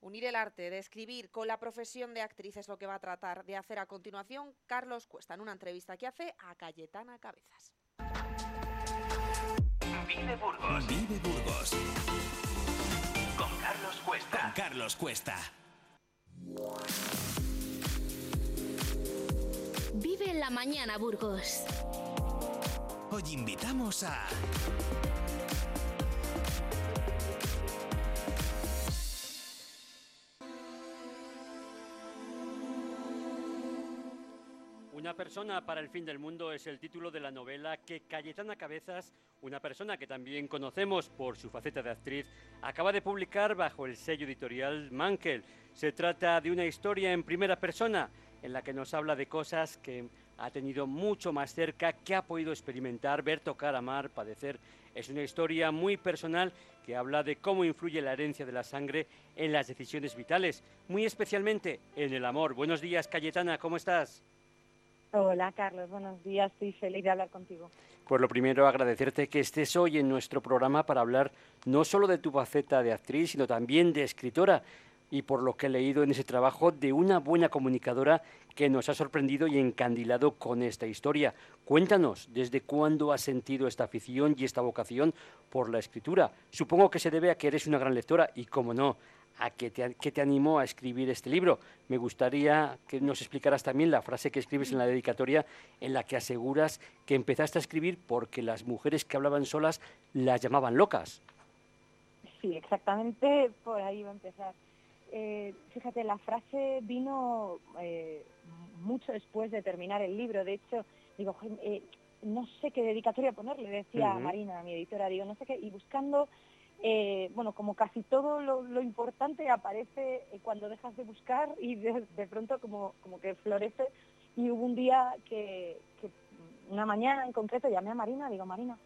Unir el arte de escribir con la profesión de actriz es lo que va a tratar de hacer a continuación Carlos Cuesta en una entrevista que hace a Cayetana Cabezas. Vive Burgos. Vive Burgos. Con Carlos Cuesta. Con Carlos Cuesta. Vive en la mañana, Burgos. Hoy invitamos a... persona para el fin del mundo es el título de la novela que Cayetana Cabezas, una persona que también conocemos por su faceta de actriz, acaba de publicar bajo el sello editorial Mankel. Se trata de una historia en primera persona en la que nos habla de cosas que ha tenido mucho más cerca, que ha podido experimentar, ver, tocar, amar, padecer. Es una historia muy personal que habla de cómo influye la herencia de la sangre en las decisiones vitales, muy especialmente en el amor. Buenos días, Cayetana, ¿cómo estás? Hola Carlos, buenos días, estoy feliz de hablar contigo. Pues lo primero, agradecerte que estés hoy en nuestro programa para hablar no solo de tu faceta de actriz, sino también de escritora y por lo que he leído en ese trabajo de una buena comunicadora que nos ha sorprendido y encandilado con esta historia. Cuéntanos, ¿desde cuándo has sentido esta afición y esta vocación por la escritura? Supongo que se debe a que eres una gran lectora y, como no, a qué te, te animó a escribir este libro. Me gustaría que nos explicaras también la frase que escribes en la dedicatoria en la que aseguras que empezaste a escribir porque las mujeres que hablaban solas las llamaban locas. Sí, exactamente por ahí va a empezar. Eh, fíjate, la frase vino eh, mucho después de terminar el libro. De hecho, digo, eh, no sé qué dedicatoria ponerle, decía Ujú. Marina, mi editora, digo, no sé qué, y buscando, eh, bueno, como casi todo lo, lo importante aparece eh, cuando dejas de buscar y de, de pronto como, como que florece. Y hubo un día que, que una mañana en concreto llamé a Marina, digo, Marina,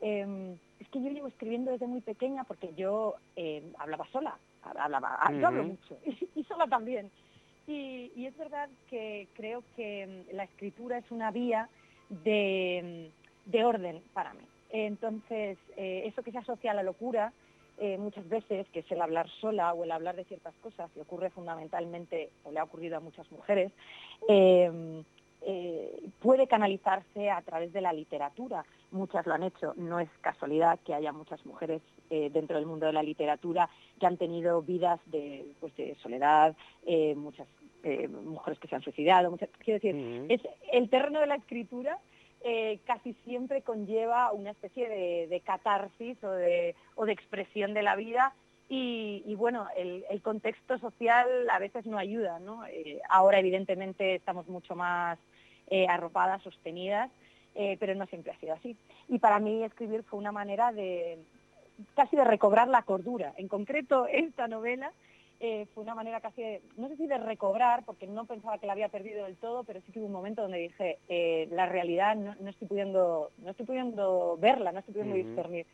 eh, es que yo llevo escribiendo desde muy pequeña porque yo eh, hablaba sola, hablaba, yo hablo mucho y, sola también. Y, y es verdad que creo que mm, la escritura es una vía de, de orden para mí. Entonces, eh, eso que se asocia a la locura, eh, muchas veces, que es el hablar sola o el hablar de ciertas cosas, y ocurre fundamentalmente, o le ha ocurrido a muchas mujeres, eh, eh, puede canalizarse a través de la literatura. Muchas lo han hecho. No es casualidad que haya muchas mujeres dentro del mundo de la literatura que han tenido vidas de, pues, de soledad, muchas mujeres que se han suicidado. Muchas, quiero decir, es el terreno de la escritura eh, casi siempre conlleva una especie de, catarsis o de, o de expresión de la vida y, bueno, el, contexto social a veces no ayuda, ¿no? Eh, ahora evidentemente estamos mucho más eh, arropadas, sostenidas, pero no siempre ha sido así. Y para mí escribir fue una manera de casi de recobrar la cordura. En concreto, esta novela eh, fue una manera casi, de, no sé si de recobrar, porque no pensaba que la había perdido del todo, pero sí que hubo un momento donde dije, eh, la realidad no, no estoy pudiendo, no estoy pudiendo verla, no estoy pudiendo Ujú. discernir.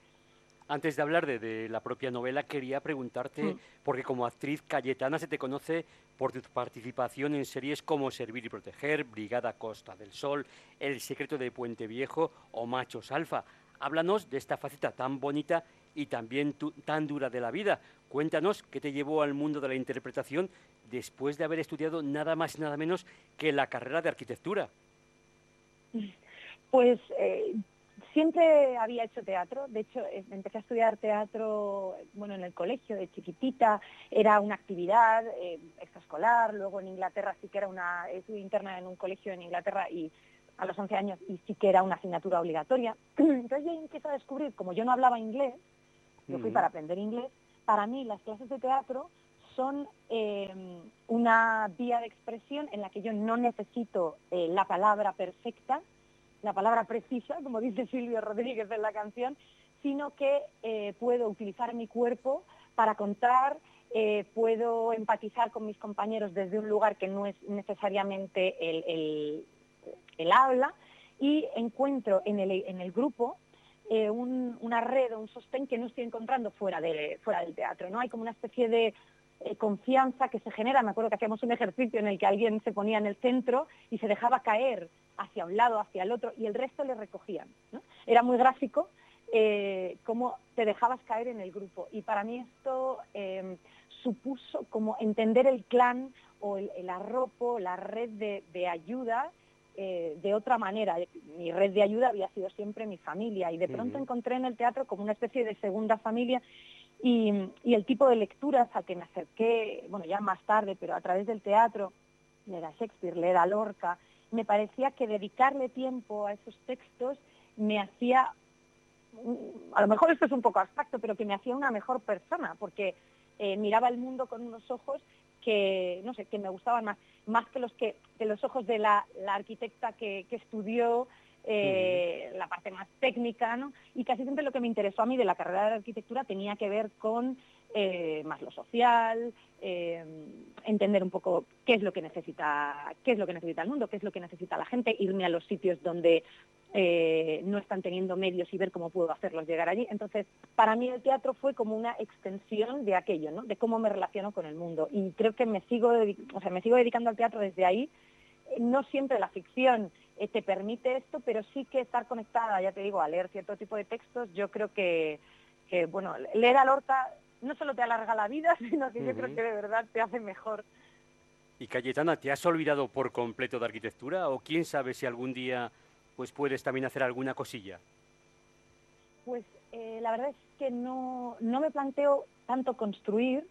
Antes de hablar de, de la propia novela, quería preguntarte, Mm. porque como actriz Cayetana se te conoce por tu participación en series como Servir y Proteger, Brigada Costa del Sol, El secreto de Puente Viejo o Machos Alfa. Háblanos de esta faceta tan bonita y también tu- tan dura de la vida. Cuéntanos qué te llevó al mundo de la interpretación después de haber estudiado nada más y nada menos que la carrera de arquitectura. Pues eh, siempre había hecho teatro, de hecho eh, empecé a estudiar teatro bueno, en el colegio de chiquitita, era una actividad eh, extraescolar, luego en Inglaterra sí que era una, estuve interna en un colegio en Inglaterra y a los 11 años y sí que era una asignatura obligatoria. Entonces yo empiezo a descubrir, como yo no hablaba inglés, yo fui para aprender inglés, para mí las clases de teatro son eh, una vía de expresión en la que yo no necesito eh, la palabra perfecta, la palabra precisa, como dice Silvio Rodríguez en la canción, sino que eh, puedo utilizar mi cuerpo para contar, puedo empatizar con mis compañeros desde un lugar que no es necesariamente el, el- el habla y encuentro en el, en el grupo eh, un- una red o un sostén que no estoy encontrando fuera, de, fuera del teatro. ¿no? Hay como una especie de eh, confianza que se genera. Me acuerdo que hacíamos un ejercicio en el que alguien se ponía en el centro y se dejaba caer hacia un lado, hacia el otro, y el resto le recogían. Era muy gráfico eh, cómo te dejabas caer en el grupo. Y para mí esto eh, supuso como entender el clan o el, el arropo, la red de, de ayuda eh, de otra manera. Mi red de ayuda había sido siempre mi familia y de pronto encontré en el teatro como una especie de segunda familia y, y el tipo de lecturas al que me acerqué, bueno, ya más tarde, pero a través del teatro, leer a Shakespeare, leer a Lorca, me parecía que dedicarle tiempo a esos textos me hacía, a lo mejor esto es un poco abstracto, pero que me hacía una mejor persona, porque eh, miraba el mundo con unos ojos que, no sé, que me gustaban más, más que los que, de los ojos de la, la arquitecta que, que estudió eh, la parte más técnica, ¿no? Y casi siempre lo que me interesó a mí de la carrera de arquitectura tenía que ver con eh, más lo social, eh, entender un poco qué es lo que necesita, qué es lo que necesita el mundo, qué es lo que necesita la gente, irme a los sitios donde eh, no están teniendo medios y ver cómo puedo hacerlos llegar allí. Entonces, para mí el teatro fue como una extensión de aquello. De cómo me relaciono con el mundo. Y creo que me sigo, o sea, me sigo dedicando al teatro desde ahí. No siempre la ficción te permite esto, pero sí que estar conectada, ya te digo, a leer cierto tipo de textos, yo creo que, que, bueno, leer a Lorca no solo te alarga la vida, sino que yo creo que de verdad te hace mejor. Y Cayetana, ¿te has olvidado por completo de arquitectura o quién sabe si algún día pues puedes también hacer alguna cosilla? Pues eh, la verdad es que no, no me planteo tanto construir,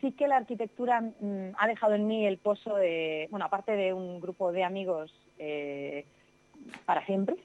sí que la arquitectura mm, ha dejado en mí el pozo de, bueno, aparte de un grupo de amigos eh, para siempre,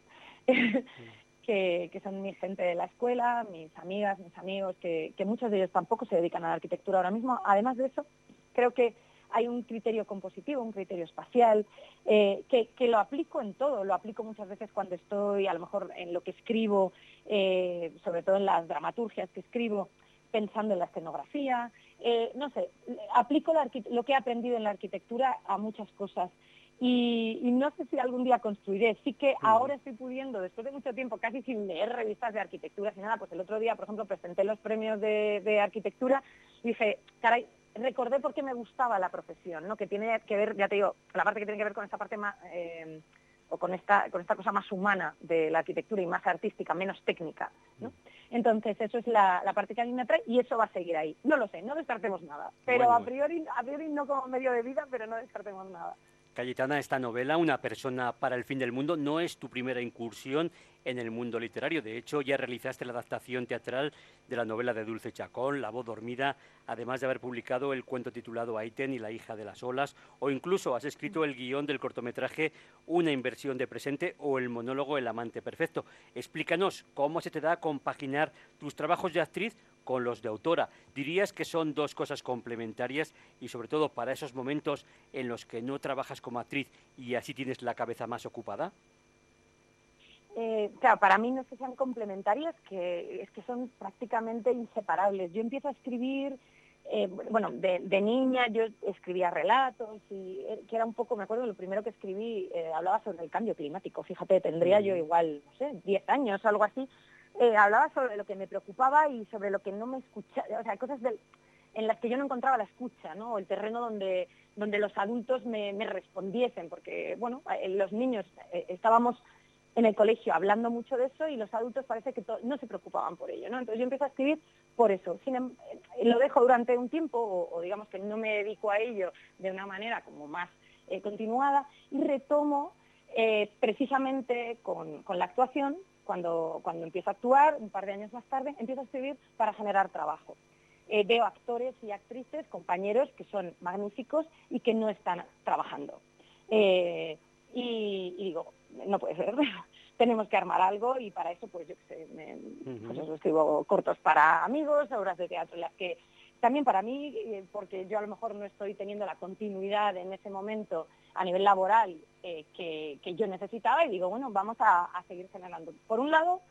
que, son mi gente de la escuela, mis amigas, mis amigos, que, muchos de ellos tampoco se dedican a la arquitectura ahora mismo. Además de eso, creo que hay un criterio compositivo, un criterio espacial, eh, que, lo aplico en todo, lo aplico muchas veces cuando estoy, a lo mejor en lo que escribo, eh, sobre todo en las dramaturgias que escribo, pensando en la escenografía, eh, no sé, aplico lo que he aprendido en la arquitectura a muchas cosas. Y, y no sé si algún día construiré. Sí que ahora estoy pudiendo, después de mucho tiempo, casi sin leer revistas de arquitectura, sin nada, pues el otro día, por ejemplo, presenté los premios de, de arquitectura y dije, caray, recordé por qué me gustaba la profesión, ¿no? Que tiene que ver, ya te digo, la parte que tiene que ver con esta parte más, eh, o con esta, con esta cosa más humana de la arquitectura y más artística, menos técnica, ¿no? Entonces, eso es la, la parte que a mí me atrae y eso va a seguir ahí. No lo sé, no descartemos nada. Pero Bueno. a, priori, a priori no como medio de vida, pero no descartemos nada. Cayetana, esta novela, Una persona para el fin del mundo, no es tu primera incursión en el mundo literario. De hecho, ya realizaste la adaptación teatral de la novela de Dulce Chacón, La voz dormida, además de haber publicado el cuento titulado Aiten y la hija de las olas, o incluso has escrito el guion del cortometraje Una inversión de presente o el monólogo El amante perfecto. Explícanos cómo se te da compaginar tus trabajos de actriz con los de autora. ¿Dirías que son dos cosas complementarias y sobre todo para esos momentos en los que no trabajas como actriz y así tienes la cabeza más ocupada? Eh, claro, para mí no es que sean complementarias, que es que son prácticamente inseparables. Yo empiezo a escribir, eh, bueno, de, de niña yo escribía relatos y eh, que era un poco, me acuerdo, lo primero que escribí eh, hablaba sobre el cambio climático. Fíjate, tendría yo igual, no sé, 10 años, algo así. Eh, hablaba sobre lo que me preocupaba y sobre lo que no me escuchaba, o sea, cosas en las que yo no encontraba la escucha, ¿no? O el terreno donde, donde los adultos me, respondiesen, porque, bueno, eh, los niños eh, estábamos en el colegio hablando mucho de eso y los adultos parece que no se preocupaban por ello, ¿no? Entonces yo empiezo a escribir por eso. Em- lo dejo durante un tiempo o, digamos que no me dedico a ello de una manera como más continuada y retomo precisamente con, con la actuación, cuando, cuando empiezo a actuar, un par de años más tarde, empiezo a escribir para generar trabajo. Eh, veo actores y actrices, compañeros que son magníficos y que no están trabajando. Eh, y, y digo, no puede ser, tenemos que armar algo y para eso, pues yo sé, me- pues eso, escribo cortos para amigos, obras de teatro en las que también para mí, eh, porque yo a lo mejor no estoy teniendo la continuidad en ese momento a nivel laboral eh, que, yo necesitaba y digo, bueno, vamos a, seguir generando. Por un lado,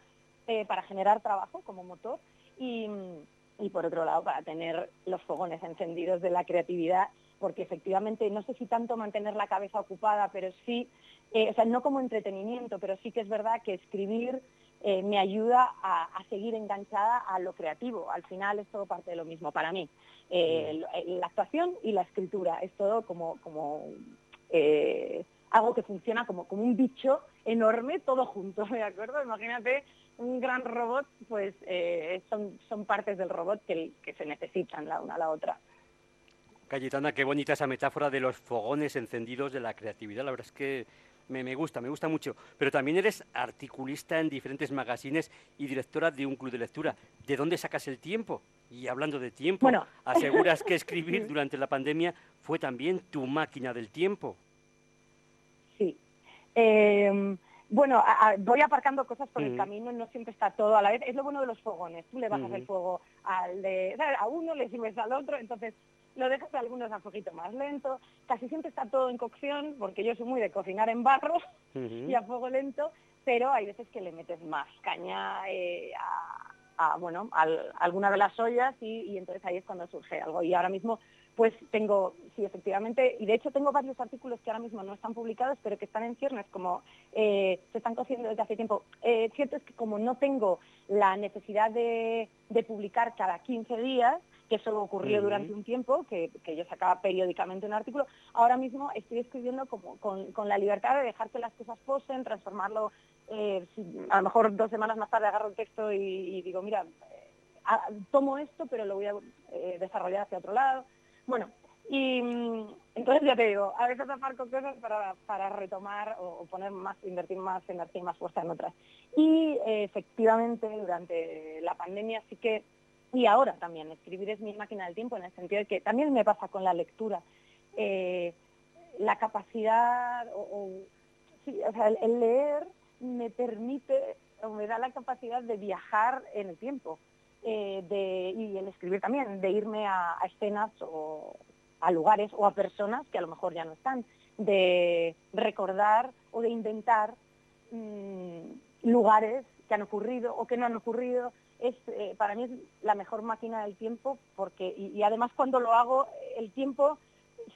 eh, para generar trabajo como motor y, y por otro lado, para tener los fogones encendidos de la creatividad, porque efectivamente no sé si tanto mantener la cabeza ocupada, pero sí, o sea, no como entretenimiento, pero sí que es verdad que escribir eh, me ayuda a, a seguir enganchada a lo creativo. Al final es todo parte de lo mismo para mí. Eh, la actuación y la escritura es todo como, como eh, algo que funciona como, como un bicho enorme todo junto, ¿de acuerdo? Imagínate un gran robot, pues son, son partes del robot que, que se necesitan la una a la otra. Cayetana, qué bonita esa metáfora de los fogones encendidos de la creatividad. La verdad es que me, me gusta, me gusta mucho. Pero también eres articulista en diferentes magazines y directora de un club de lectura. ¿De dónde sacas el tiempo? Y hablando de tiempo, Bueno. aseguras que escribir durante la pandemia fue también tu máquina del tiempo. Sí. Eh, bueno, a- a- voy aparcando cosas por el camino, no siempre está todo a la vez. Es lo bueno de los fogones. Tú le bajas el fuego al de, a uno, le subes al otro, entonces lo dejas a algunos a poquito más lento. Casi siempre está todo en cocción, porque yo soy muy de cocinar en barro y a fuego lento, pero hay veces que le metes más caña eh, a, a, bueno, a alguna de las ollas y, y entonces ahí es cuando surge algo. Y ahora mismo, pues tengo, sí, efectivamente, y de hecho tengo varios artículos que ahora mismo no están publicados, pero que están en ciernes, como eh, se están cociendo desde hace tiempo. Eh, cierto es que como no tengo la necesidad de, de publicar cada 15 días, que eso ocurrió durante un tiempo, que, que yo sacaba periódicamente un artículo, ahora mismo estoy escribiendo como con, con la libertad de dejar que las cosas posen, transformarlo, eh, si a lo mejor dos semanas más tarde agarro el texto y, y digo, mira, eh, tomo esto, pero lo voy a eh, desarrollar hacia otro lado. Bueno, y mm, entonces ya te digo, a veces aparco cosas para, para retomar o, o poner más, invertir más energía y más fuerza en otras. Y efectivamente durante la pandemia sí que, y ahora también, escribir es mi máquina del tiempo en el sentido de que también me pasa con la lectura. Eh, la capacidad o, el, leer me permite o me da la capacidad de viajar en el tiempo eh, y el escribir también, de irme a, a escenas o a lugares o a personas que a lo mejor ya no están, de recordar o de inventar mm, lugares que han ocurrido o que no han ocurrido. Es, eh, para mí es la mejor máquina del tiempo porque y, además cuando lo hago el tiempo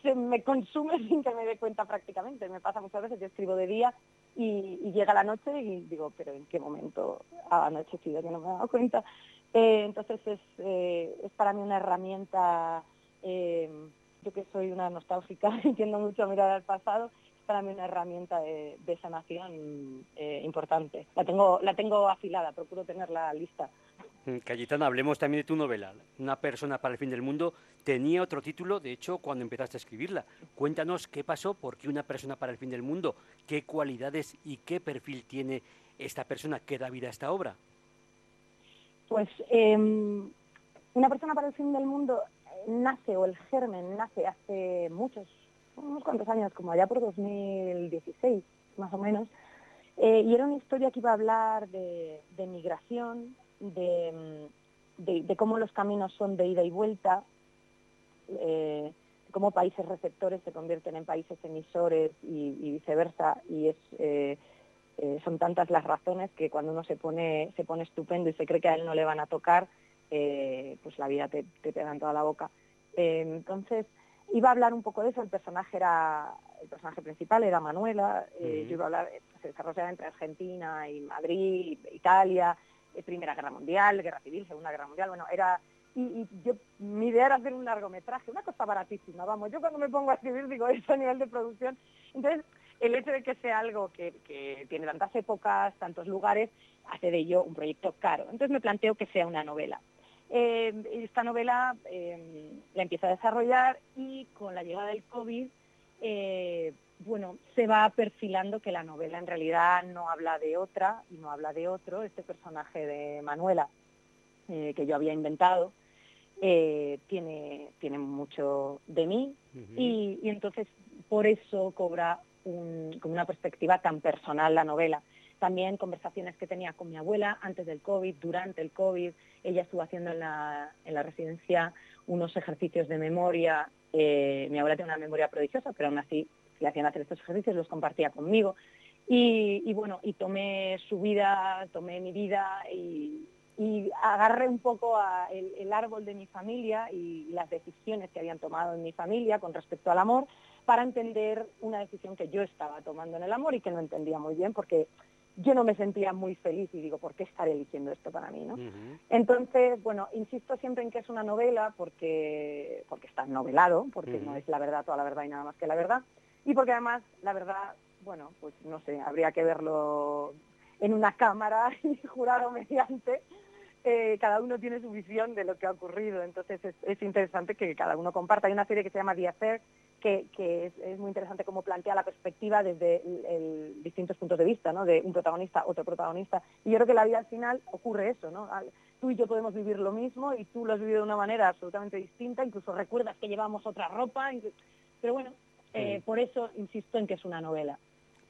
se me consume sin que me dé cuenta prácticamente. Me pasa muchas veces, yo escribo de día y, llega la noche y digo, pero ¿en qué momento ha anochecido que no me he dado cuenta? Eh, entonces es, eh, es para mí una herramienta, eh, yo que soy una nostálgica y tiendo mucho a mirar al pasado, es para mí una herramienta de, sanación importante. La tengo, la tengo afilada, procuro tenerla lista. Mm, Cayetana, hablemos también de tu novela. Una persona para el fin del mundo tenía otro título, de hecho, cuando empezaste a escribirla. Cuéntanos qué pasó, por qué una persona para el fin del mundo, qué cualidades y qué perfil tiene esta persona que da vida a esta obra. Pues eh, una persona para el fin del mundo eh, nace, o el germen nace hace muchos, unos cuantos años, como allá por 2016, más o menos, eh, y era una historia que iba a hablar de migración, de, mm, de- de cómo los caminos son de ida y vuelta, eh, cómo países receptores se convierten en países emisores y, y viceversa, y es... eh, eh, son tantas las razones que cuando uno se pone, se pone estupendo y se cree que a él no le van a tocar, pues la vida te, te pega en toda la boca. Entonces, iba a hablar un poco de eso, el personaje era, el personaje principal era Manuela, yo iba a hablar, se desarrollaba entre Argentina y Madrid, Italia, eh, Primera Guerra Mundial, Guerra Civil, Segunda Guerra Mundial, bueno, era... Y, yo, mi idea era hacer un largometraje, una cosa baratísima, vamos, yo cuando me pongo a escribir digo eso a nivel de producción, entonces el hecho de que sea algo que, tiene tantas épocas, tantos lugares, hace de ello un proyecto caro. Entonces me planteo que sea una novela. Eh, esta novela eh, la empiezo a desarrollar y con la llegada del COVID, bueno, se va perfilando que la novela en realidad no habla de otra y no habla de otro. Este personaje de Manuela, eh, que yo había inventado, eh, tiene, tiene mucho de mí y, y entonces por eso cobra un- como una perspectiva tan personal la novela. También conversaciones que tenía con mi abuela antes del COVID, durante el COVID. Ella estuvo haciendo en la, en la residencia unos ejercicios de memoria. Eh, mi abuela tiene una memoria prodigiosa, pero aún así le hacían hacer estos ejercicios, los compartía conmigo. Y, y bueno, y tomé su vida, tomé mi vida y, y agarré un poco a el, el árbol de mi familia y las decisiones que habían tomado en mi familia con respecto al amor para entender una decisión que yo estaba tomando en el amor y que no entendía muy bien porque yo no me sentía muy feliz y digo, ¿por qué estaré eligiendo esto para mí? ¿no? Entonces, bueno, insisto siempre en que es una novela porque, porque está novelado, porque no es la verdad, toda la verdad y nada más que la verdad, y porque además la verdad, bueno, pues no sé, habría que verlo en una cámara y jurado mediante, eh, cada uno tiene su visión de lo que ha ocurrido, entonces es, es interesante que cada uno comparta. Hay una serie que se llama The que, es, muy interesante cómo plantea la perspectiva desde el, distintos puntos de vista, ¿no? de un protagonista, otro protagonista. Y yo creo que la vida al final ocurre eso, ¿no? Tú y yo podemos vivir lo mismo y tú lo has vivido de una manera absolutamente distinta, incluso recuerdas que llevamos otra ropa, pero bueno, eh, por eso insisto en que es una novela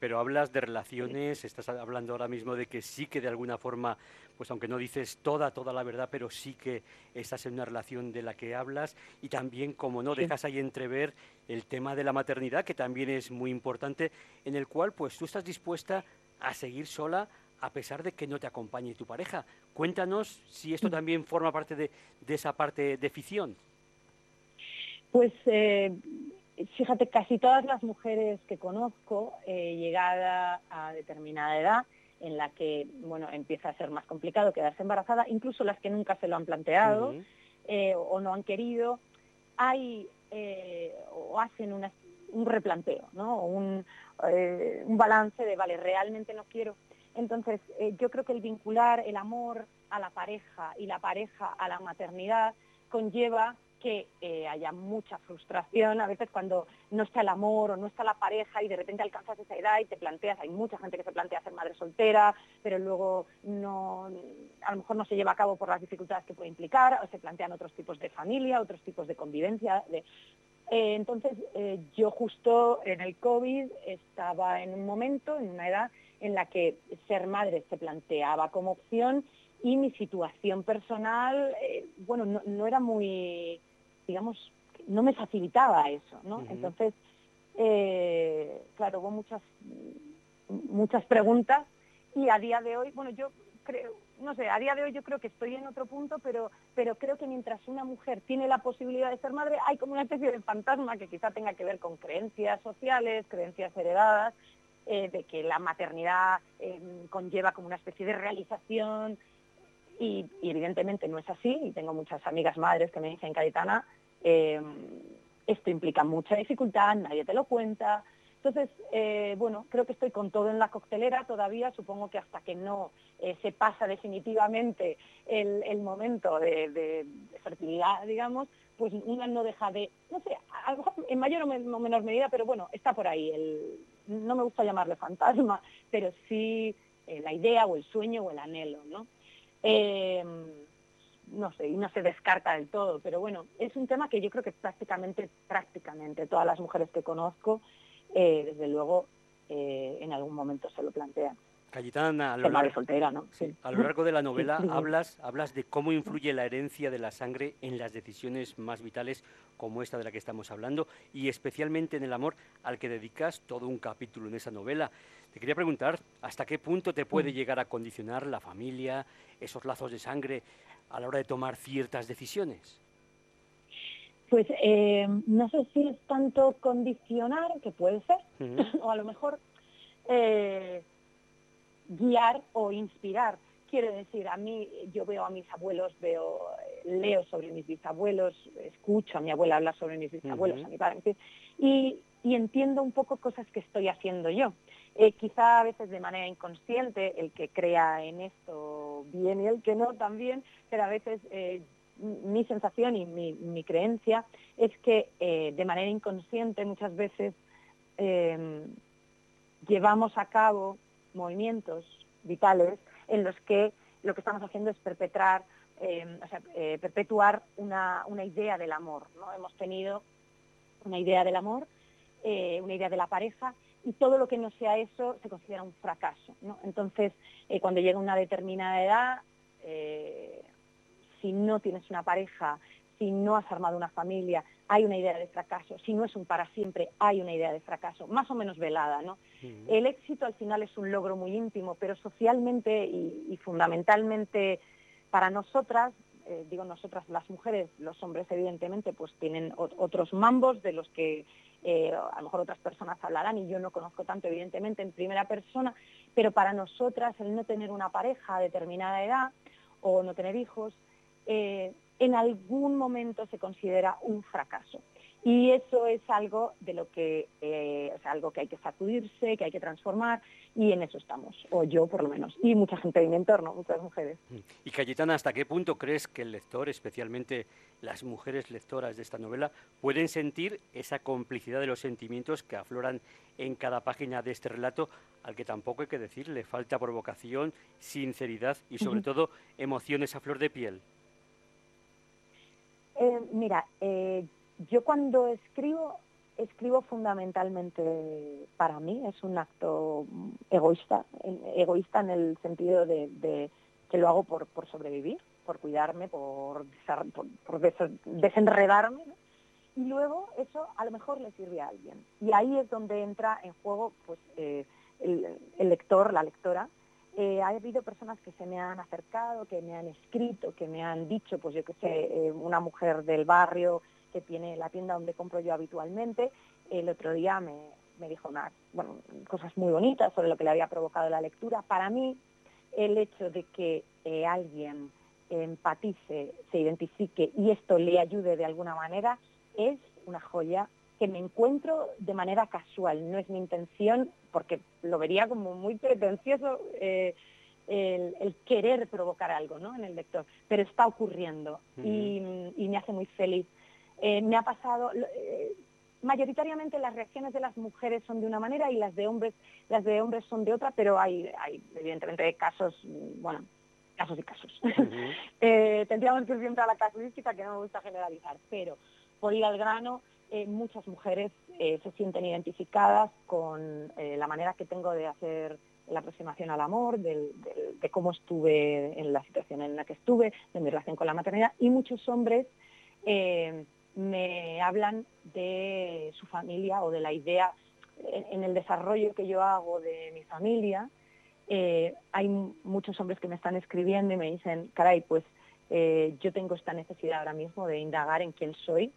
pero hablas de relaciones, estás hablando ahora mismo de que sí que de alguna forma, pues aunque no dices toda, toda la verdad, pero sí que estás en una relación de la que hablas y también, como no, dejas ahí entrever el tema de la maternidad, que también es muy importante, en el cual pues tú estás dispuesta a seguir sola a pesar de que no te acompañe tu pareja. Cuéntanos si esto mm. también forma parte de, de esa parte de ficción. Pues eh, fíjate, casi todas las mujeres que conozco, eh, llegada a determinada edad, en la que bueno empieza a ser más complicado quedarse embarazada, incluso las que nunca se lo han planteado eh, o no han querido, hay eh, o hacen un replanteo, ¿no? un, un balance de, vale, realmente no quiero. Entonces, yo creo que el vincular el amor a la pareja y la pareja a la maternidad conlleva que eh, haya mucha frustración a veces cuando no está el amor o no está la pareja y de repente alcanzas esa edad y te planteas, hay mucha gente que se plantea ser madre soltera, pero luego no, a lo mejor no se lleva a cabo por las dificultades que puede implicar, o se plantean otros tipos de familia, otros tipos de convivencia. Eh, entonces, eh, yo justo en el COVID estaba en un momento, en una edad en la que ser madre se planteaba como opción y mi situación personal, bueno, no, no, era muy digamos, no me facilitaba eso, ¿no? Entonces, eh, claro, hubo muchas, muchas preguntas y a día de hoy, bueno, yo creo, no sé, a día de hoy yo creo que estoy en otro punto, pero, pero creo que mientras una mujer tiene la posibilidad de ser madre, hay como una especie de fantasma que quizá tenga que ver con creencias sociales, creencias heredadas, eh, de que la maternidad eh, conlleva como una especie de realización y, y, evidentemente no es así, y tengo muchas amigas madres que me dicen, Cayetana, eh, esto implica mucha dificultad, nadie te lo cuenta. Entonces, eh, bueno, creo que estoy con todo en la coctelera todavía, supongo que hasta que no eh, se pasa definitivamente el, el momento de, de, fertilidad, digamos, pues una no deja de, no sé, a en mayor o menor medida, pero bueno, está por ahí. El, no me gusta llamarle fantasma, pero sí eh, la idea o el sueño o el anhelo, ¿no? No sé, y no se descarta del todo, pero bueno, es un tema que yo creo que prácticamente, prácticamente todas las mujeres que conozco, eh, desde luego, eh, en algún momento se lo plantean. Cayetana, a lo, largo, soltera, ¿no? sí. a lo largo de la novela hablas, hablas de cómo influye la herencia de la sangre en las decisiones más vitales como esta de la que estamos hablando y especialmente en el amor al que dedicas todo un capítulo en esa novela. Te quería preguntar, ¿hasta qué punto te puede llegar a condicionar la familia, esos lazos de sangre, a la hora de tomar ciertas decisiones? Pues eh, no sé si es tanto condicionar, que puede ser, uh -huh. o a lo mejor eh, guiar o inspirar. Quiero decir, a mí, yo veo a mis abuelos, veo, leo sobre mis bisabuelos, escucho a mi abuela hablar sobre mis bisabuelos, uh -huh. a mi padre, y, y entiendo un poco cosas que estoy haciendo yo. Eh, quizá a veces de manera inconsciente, el que crea en esto bien y el que no también, pero a veces eh, mi sensación y mi, creencia es que eh, de manera inconsciente muchas veces eh, llevamos a cabo movimientos vitales en los que lo que estamos haciendo es perpetrar, eh, o sea, perpetuar una, una, idea del amor. ¿no? Hemos tenido una idea del amor, una idea de la pareja, y todo lo que no sea eso se considera un fracaso. ¿no? Entonces, eh, cuando llega una determinada edad, eh, si no tienes una pareja, si no has armado una familia, hay una idea de fracaso. Si no es un para siempre, hay una idea de fracaso, más o menos velada. ¿no? Uh -huh. El éxito al final es un logro muy íntimo, pero socialmente y, y fundamentalmente para nosotras, eh, digo nosotras las mujeres, los hombres evidentemente pues tienen otros mambos de los que eh, a lo mejor otras personas hablarán y yo no conozco tanto evidentemente en primera persona, pero para nosotras el no tener una pareja a determinada edad o no tener hijos, eh, en algún momento se considera un fracaso. Y eso es algo de lo que eh, es algo que hay que sacudirse, que hay que transformar, y en eso estamos, o yo por lo menos, y mucha gente de mi entorno, muchas mujeres. Y Cayetana, ¿hasta qué punto crees que el lector, especialmente las mujeres lectoras de esta novela, pueden sentir esa complicidad de los sentimientos que afloran en cada página de este relato, al que tampoco hay que decir, le falta provocación, sinceridad y sobre todo emociones a flor de piel? Eh, mira, eh, yo cuando escribo, escribo fundamentalmente para mí, es un acto egoísta, egoísta en el sentido de, que lo hago por, sobrevivir, por cuidarme, por, desenredarme, y luego eso a lo mejor le sirve a alguien. Y ahí es donde entra en juego pues, eh, el, lector, la lectora, eh, ha habido personas que se me han acercado, que me han escrito, que me han dicho, pues yo qué sé, eh, una mujer del barrio que tiene la tienda donde compro yo habitualmente, el otro día me, dijo unas bueno, cosas muy bonitas sobre lo que le había provocado la lectura. Para mí, el hecho de que eh, alguien empatice, se identifique y esto le ayude de alguna manera, es una joya que me encuentro de manera casual. No es mi intención, porque lo vería como muy pretencioso eh, el, querer provocar algo ¿no? en el lector, pero está ocurriendo y, me hace muy feliz. Eh, me ha pasado, eh, mayoritariamente las reacciones de las mujeres son de una manera y las de hombres, las de hombres son de otra, pero hay, hay evidentemente casos, bueno, casos y casos. tendríamos que ir siempre a la casuística, que no me gusta generalizar, pero por ir al grano, eh, muchas mujeres eh, se sienten identificadas con eh, la manera que tengo de hacer la aproximación al amor, de cómo estuve en la situación en la que estuve, de mi relación con la maternidad, y muchos hombres me hablan de su familia o de la idea en, el desarrollo que yo hago de mi familia. hay muchos hombres que me están escribiendo y me dicen, caray, pues yo tengo esta necesidad ahora mismo de indagar en quién soy,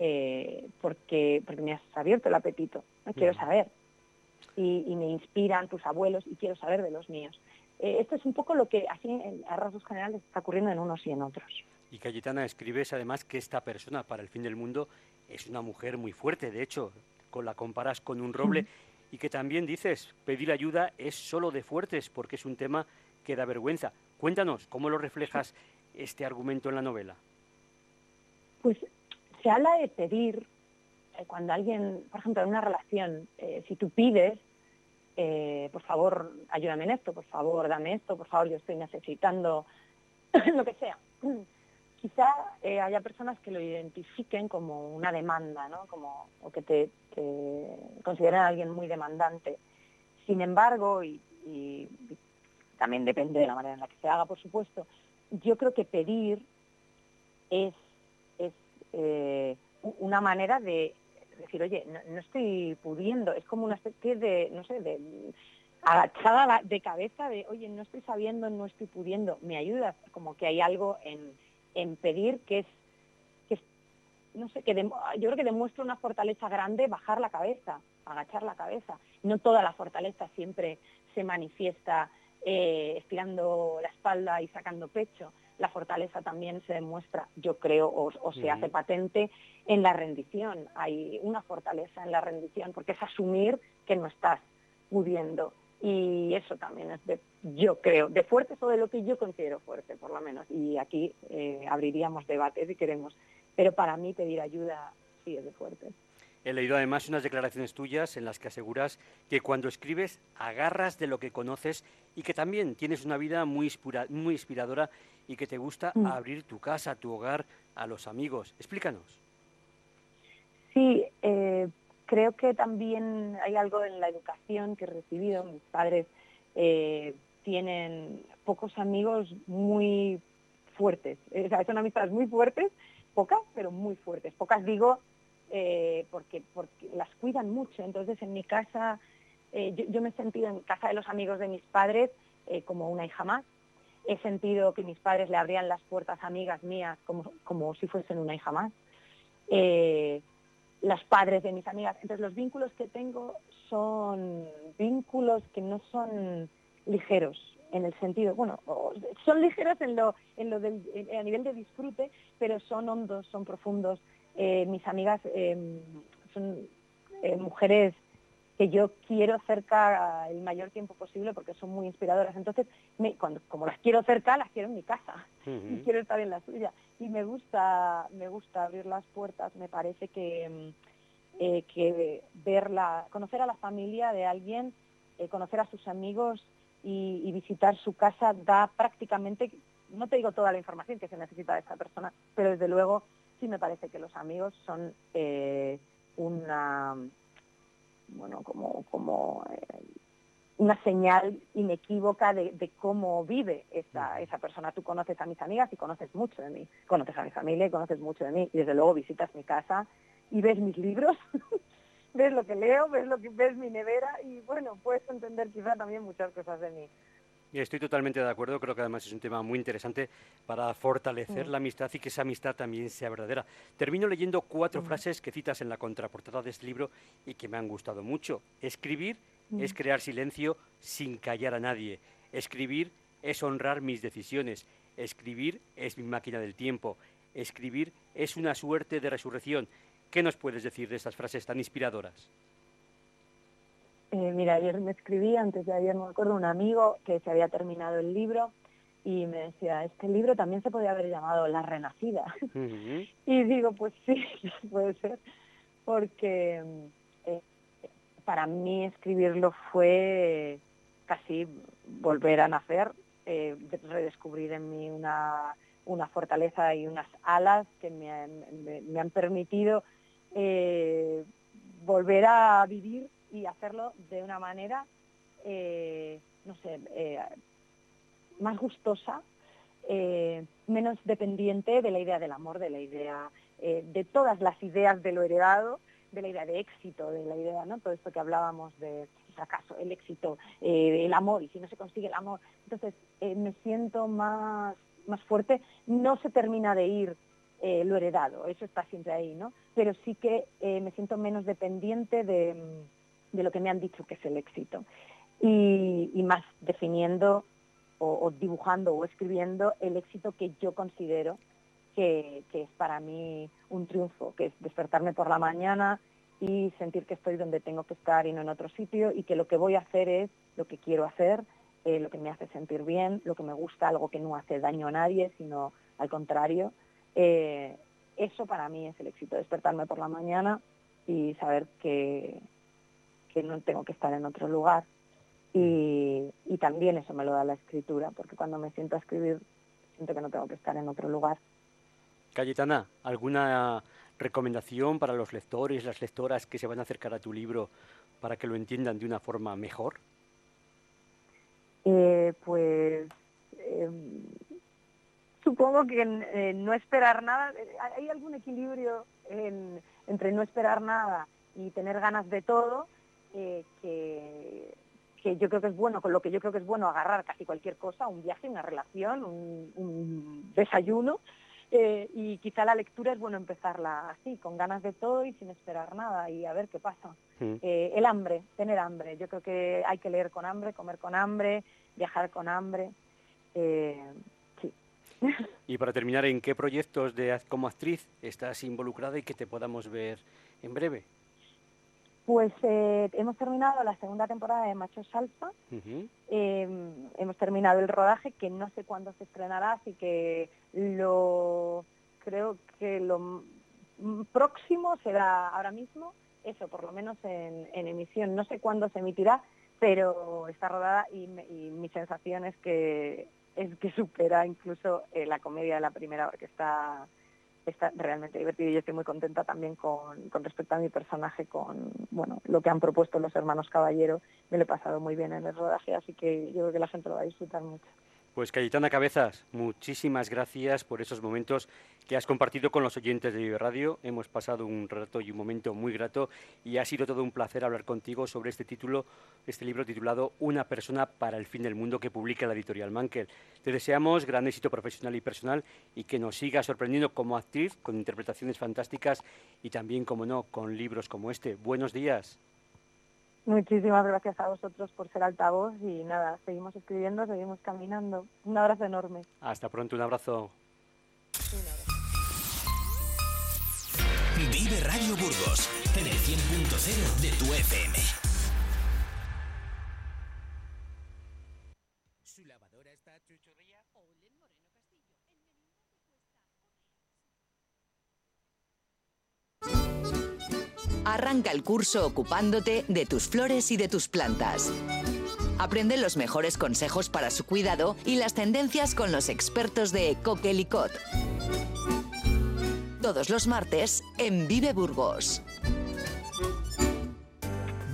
eh, porque, porque me has abierto el apetito, quiero saber. Y, me inspiran tus abuelos y quiero saber de los míos. Eh, esto es un poco lo que así en, a rasgos generales está ocurriendo en unos y en otros. Y Cayetana, escribes además que esta persona para el fin del mundo es una mujer muy fuerte, de hecho, con la comparas con un roble, y que también dices, pedir ayuda es solo de fuertes, porque es un tema que da vergüenza. Cuéntanos, ¿cómo lo reflejas este argumento en la novela? Pues se habla de pedir, eh, cuando alguien, por ejemplo, en una relación, eh, si tú pides, eh, por favor, ayúdame en esto, por favor, dame esto, por favor, yo estoy necesitando lo que sea. Quizá haya personas que lo identifiquen como una demanda, ¿no? Como, o que te, consideren a alguien muy demandante. Sin embargo, y, también depende de la manera en la que se haga, por supuesto, yo creo que pedir es eh, una manera de decir, oye, no, estoy pudiendo, es como una especie de, no sé, de agachada de cabeza de, oye, no estoy sabiendo, no estoy pudiendo, me ayudas, como que hay algo en, pedir que es, que no sé, que yo creo que demuestra una fortaleza grande bajar la cabeza, agachar la cabeza. No toda la fortaleza siempre se manifiesta eh, estirando la espalda y sacando pecho la fortaleza también se demuestra, yo creo, o, se hace patente en la rendición. Hay una fortaleza en la rendición porque es asumir que no estás pudiendo. Y eso también es de, yo creo, de fuerte o de lo que yo considero fuerte, por lo menos. Y aquí eh, abriríamos debates si queremos. Pero para mí pedir ayuda sí es de fuerte. He leído además unas declaraciones tuyas en las que aseguras que cuando escribes agarras de lo que conoces y que también tienes una vida muy, muy inspiradora y que te gusta mm. abrir tu casa, tu hogar a los amigos. Explícanos. Sí, eh, creo que también hay algo en la educación que he recibido. Mis padres eh, tienen pocos amigos muy fuertes. O sea, son amistades muy fuertes, pocas, pero muy fuertes. Pocas digo eh, porque, porque las cuidan mucho. Entonces, en mi casa, eh, yo, me he sentido en casa de los amigos de mis padres eh, como una hija más. He sentido que mis padres le abrían las puertas a amigas mías como, como si fuesen una hija más. Las padres de mis amigas. Entonces, los vínculos que tengo son vínculos que no son ligeros en el sentido, bueno, son ligeros en lo, en lo del, a nivel de disfrute, pero son hondos, son profundos, eh, mis amigas eh, son eh, mujeres que yo quiero cerca el mayor tiempo posible porque son muy inspiradoras. Entonces, me- cuando, como las quiero cerca, las quiero en mi casa y quiero estar en la suya. Y me gusta, me gusta abrir las puertas. Me parece que, mm, eh, que verla, conocer a la familia de alguien, eh, conocer a sus amigos y, y visitar su casa da prácticamente, no te digo toda la información que se necesita de esta persona, pero desde luego sí me parece que los amigos son eh, una, bueno, como, como eh, una señal inequívoca de, de cómo vive esa, esa persona. Tú conoces a mis amigas y conoces mucho de mí, conoces a mi familia y conoces mucho de mí, y desde luego visitas mi casa y ves mis libros, ves lo que leo, ves lo que ves mi nevera y bueno, puedes entender quizá también muchas cosas de mí. Estoy totalmente de acuerdo, creo que además es un tema muy interesante para fortalecer Mm. la amistad y que esa amistad también sea verdadera. Termino leyendo cuatro frases que citas en la contraportada de este libro y que me han gustado mucho. Escribir es crear silencio sin callar a nadie. Escribir es honrar mis decisiones. Escribir es mi máquina del tiempo. Escribir es una suerte de resurrección. ¿Qué nos puedes decir de estas frases tan inspiradoras? Eh, mira, ayer me escribí, antes de ayer no me acuerdo, un amigo que se había terminado el libro y me decía, este libro también se podía haber llamado La Renacida. Y digo, pues sí, puede ser, porque eh, para mí escribirlo fue casi volver a nacer, eh, de- redescubrir en mí una, una fortaleza y unas alas que me han, me- me han permitido volver a vivir y hacerlo de una manera, eh, no sé, eh, más gustosa, eh, menos dependiente de la idea del amor, de la idea, de todas las ideas de lo heredado, de la idea de éxito, de la idea, ¿no? Todo esto que hablábamos de fracaso, el éxito, el amor, y si no se consigue el amor. Entonces, me siento más, más fuerte. No se termina de ir lo heredado, eso está siempre ahí, ¿no? Pero sí que me siento menos dependiente de, de lo que me han dicho que es el éxito. Y, más definiendo o, o dibujando o escribiendo el éxito que yo considero que, que es para mí un triunfo, que es despertarme por la mañana y sentir que estoy donde tengo que estar y no en otro sitio y que lo que voy a hacer es lo que quiero hacer, eh, lo que me hace sentir bien, lo que me gusta, algo que no hace daño a nadie, sino al contrario. Eh, eso para mí es el éxito, despertarme por la mañana y saber que, que no tengo que estar en otro lugar. Y, y también eso me lo da la escritura, porque cuando me siento a escribir siento que no tengo que estar en otro lugar. Cayetana, ¿alguna recomendación para los lectores, las lectoras que se van a acercar a tu libro para que lo entiendan de una forma mejor? Eh, pues eh, supongo que eh, no esperar nada, hay algún equilibrio en- entre no esperar nada y tener ganas de todo, eh, que, que yo creo que es bueno, con lo que yo creo que es bueno agarrar casi cualquier cosa, un viaje, una relación, un, un desayuno, eh, y quizá la lectura es bueno empezarla así, con ganas de todo y sin esperar nada, y a ver qué pasa. Mm. Eh, el hambre, tener hambre. Yo creo que hay que leer con hambre, comer con hambre, viajar con hambre. Eh, sí. Y para terminar, ¿en qué proyectos de como actriz estás involucrada y que te podamos ver en breve? Pues eh, hemos terminado la segunda temporada de Macho Salsa. Ujú. Eh, hemos terminado el rodaje, que no sé cuándo se estrenará, así que lo creo que lo próximo será ahora mismo, eso, por lo menos en, en emisión. No sé cuándo se emitirá, pero está rodada y, y mi sensación es que es que supera incluso eh, la comedia de la primera, que está está realmente divertido y yo estoy muy contenta también con, con respecto a mi personaje, con bueno lo que han propuesto los hermanos Caballero. Me lo he pasado muy bien en el rodaje, así que yo creo que la gente lo va a disfrutar mucho. Pues Cayetana Cabezas, muchísimas gracias por esos momentos que has compartido con los oyentes de Vive Radio. Hemos pasado un rato y un momento muy grato y ha sido todo un placer hablar contigo sobre este título, este libro titulado Una persona para el fin del mundo que publica la editorial Mankel. Te deseamos gran éxito profesional y personal y que nos sigas sorprendiendo como actriz con interpretaciones fantásticas y también, como no, con libros como este. Buenos días. Muchísimas gracias a vosotros por ser altavoz y nada, seguimos escribiendo, seguimos caminando. Un abrazo enorme. Hasta pronto, un abrazo. Un abrazo. Vive Radio Burgos en el 100.0 de tu FM. Arranca el curso ocupándote de tus flores y de tus plantas. Aprende los mejores consejos para su cuidado y las tendencias con los expertos de Coquelicot. Todos los martes en Vive Burgos.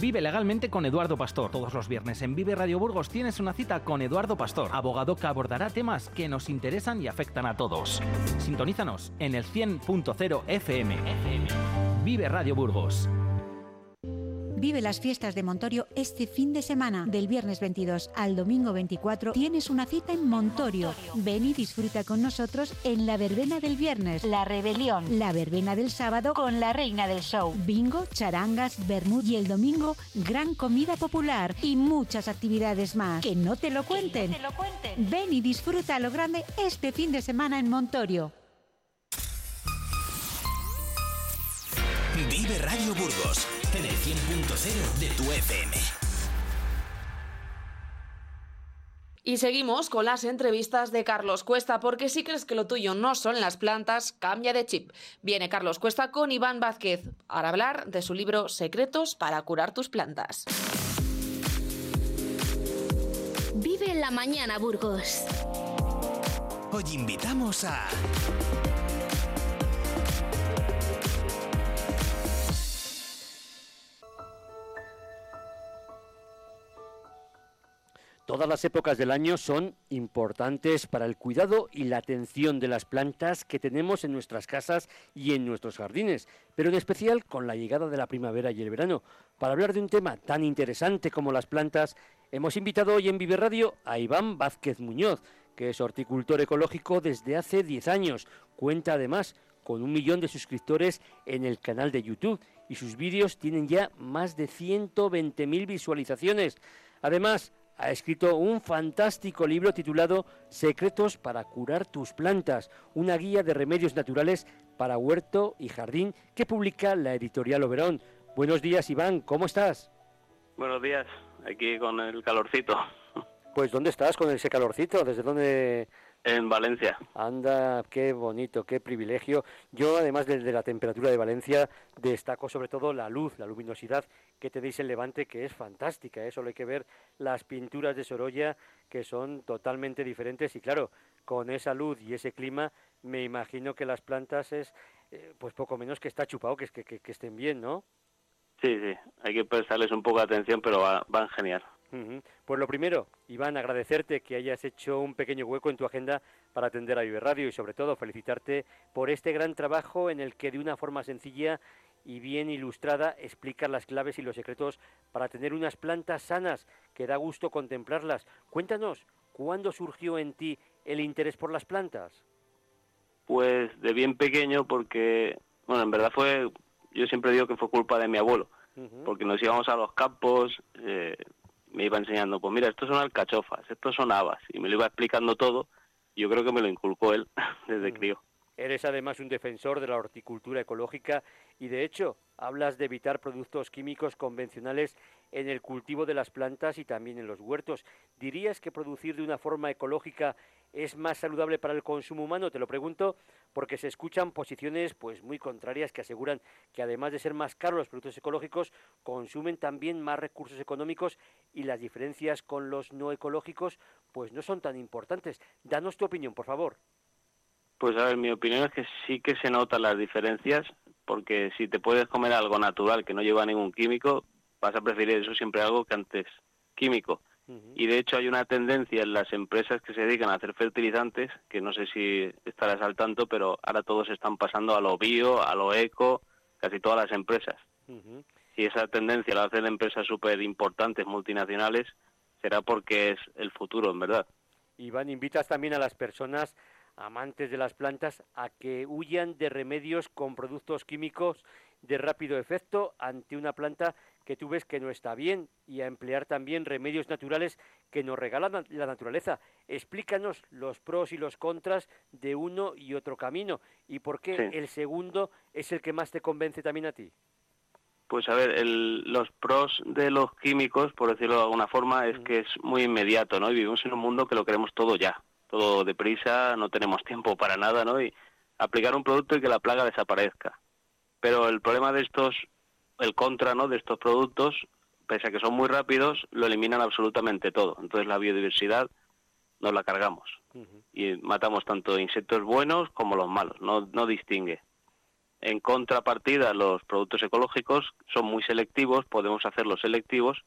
Vive legalmente con Eduardo Pastor. Todos los viernes en Vive Radio Burgos tienes una cita con Eduardo Pastor, abogado que abordará temas que nos interesan y afectan a todos. Sintonízanos en el 100.0 FM. Vive Radio Burgos. Vive las fiestas de Montorio este fin de semana. Del viernes 22 al domingo 24 tienes una cita en Montorio. Ven y disfruta con nosotros en la verbena del viernes. La rebelión. La verbena del sábado con la reina del show. Bingo, charangas, bermud y el domingo gran comida popular y muchas actividades más. Que no te lo cuenten. Ven y disfruta a lo grande este fin de semana en Montorio. Vive Radio Burgos en el 100.0 de tu FM. Y seguimos con las entrevistas de Carlos Cuesta, porque si crees que lo tuyo no son las plantas, cambia de chip. Viene Carlos Cuesta con Iván Vázquez para hablar de su libro Secretos para curar tus plantas. Vive en la mañana, Burgos. Hoy invitamos a Todas las épocas del año son importantes para el cuidado y la atención de las plantas que tenemos en nuestras casas y en nuestros jardines, pero en especial con la llegada de la primavera y el verano. Para hablar de un tema tan interesante como las plantas, hemos invitado hoy en Vive Radio a Iván Vázquez Muñoz, que es horticultor ecológico desde hace 10 años. Cuenta además con un millón de suscriptores en el canal de YouTube y sus vídeos tienen ya más de 120.000 visualizaciones. Además, ha escrito un fantástico libro titulado Secretos para curar tus plantas, una guía de remedios naturales para huerto y jardín que publica la editorial Oberón. Buenos días, Iván, ¿cómo estás? Buenos días, aquí con el calorcito. Pues ¿dónde estás con ese calorcito? ¿Desde dónde? En Valencia. Anda, qué bonito, qué privilegio. Yo, además de, de, la temperatura de Valencia, destaco sobre todo la luz, la luminosidad que tenéis en Levante, que es fantástica. ¿eh? Solo hay que ver las pinturas de Sorolla, que son totalmente diferentes. Y claro, con esa luz y ese clima, me imagino que las plantas es, eh, pues poco menos que está chupado, que, que, que, estén bien, ¿no? Sí, sí, hay que prestarles un poco de atención, pero va, Pues lo primero, Iván, agradecerte que hayas hecho un pequeño hueco en tu agenda para atender a Vive Radio y sobre todo felicitarte por este gran trabajo en el que de una forma sencilla y bien ilustrada explicas las claves y los secretos para tener unas plantas sanas que da gusto contemplarlas. Cuéntanos, ¿cuándo surgió en ti el interés por las plantas? Pues de bien pequeño porque, bueno, en verdad fue, yo siempre digo que fue culpa de mi abuelo, uh -huh. porque nos íbamos a los campos, eh, me iba enseñando, pues mira, estos son alcachofas, estos son habas, y me lo iba explicando todo. Yo creo que me lo inculcó él desde Mm. crío. Eres además un defensor de la horticultura ecológica y de hecho hablas de evitar productos químicos convencionales en el cultivo de las plantas y también en los huertos. ¿Dirías que producir de una forma ecológica es más saludable para el consumo humano? Te lo pregunto porque se escuchan posiciones pues muy contrarias que aseguran que además de ser más caros los productos ecológicos consumen también más recursos económicos y las diferencias con los no ecológicos pues no son tan importantes. Danos tu opinión, por favor. Pues a ver, mi opinión es que sí que se notan las diferencias, porque si te puedes comer algo natural que no lleva ningún químico, vas a preferir eso siempre algo que antes químico. Uh -huh. Y de hecho hay una tendencia en las empresas que se dedican a hacer fertilizantes, que no sé si estarás al tanto, pero ahora todos están pasando a lo bio, a lo eco, casi todas las empresas. Uh -huh. Si esa tendencia la hacen empresas súper importantes, multinacionales, será porque es el futuro, en verdad. Iván, invitas también a las personas amantes de las plantas a que huyan de remedios con productos químicos de rápido efecto ante una planta que tú ves que no está bien y a emplear también remedios naturales que nos regala la naturaleza. Explícanos los pros y los contras de uno y otro camino y por qué el segundo es el que más te convence también a ti. Pues a ver, el, los pros de los químicos, por decirlo de alguna forma, es que es muy inmediato, ¿no? Y vivimos en un mundo que lo queremos todo ya, todo deprisa, no tenemos tiempo para nada, ¿no? Y aplicar un producto y que la plaga desaparezca. Pero el problema de estos, el contra, ¿no? De estos productos, pese a que son muy rápidos, lo eliminan absolutamente todo. Entonces la biodiversidad nos la cargamos y matamos tanto insectos buenos como los malos, no, no distingue. En contrapartida, los productos ecológicos son muy selectivos, podemos hacerlos selectivos,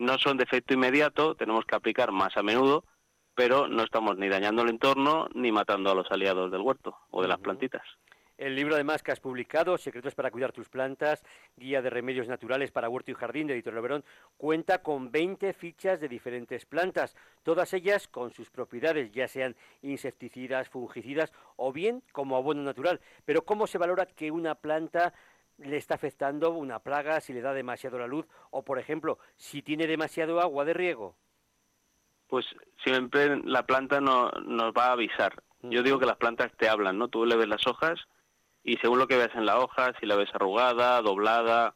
no son de efecto inmediato, tenemos que aplicar más a menudo, pero no estamos ni dañando el entorno ni matando a los aliados del huerto o de las plantitas. El libro además que has publicado, Secretos para cuidar tus plantas, Guía de remedios naturales para huerto y jardín de Editorial Verón, cuenta con 20 fichas de diferentes plantas, todas ellas con sus propiedades, ya sean insecticidas, fungicidas o bien como abono natural. Pero ¿cómo se valora que una planta le está afectando una plaga si le da demasiado la luz o, por ejemplo, si tiene demasiado agua de riego? Pues siempre la planta no, nos va a avisar. Yo digo que las plantas te hablan, ¿no? Tú le ves las hojas y según lo que veas en la hoja, si la ves arrugada, doblada,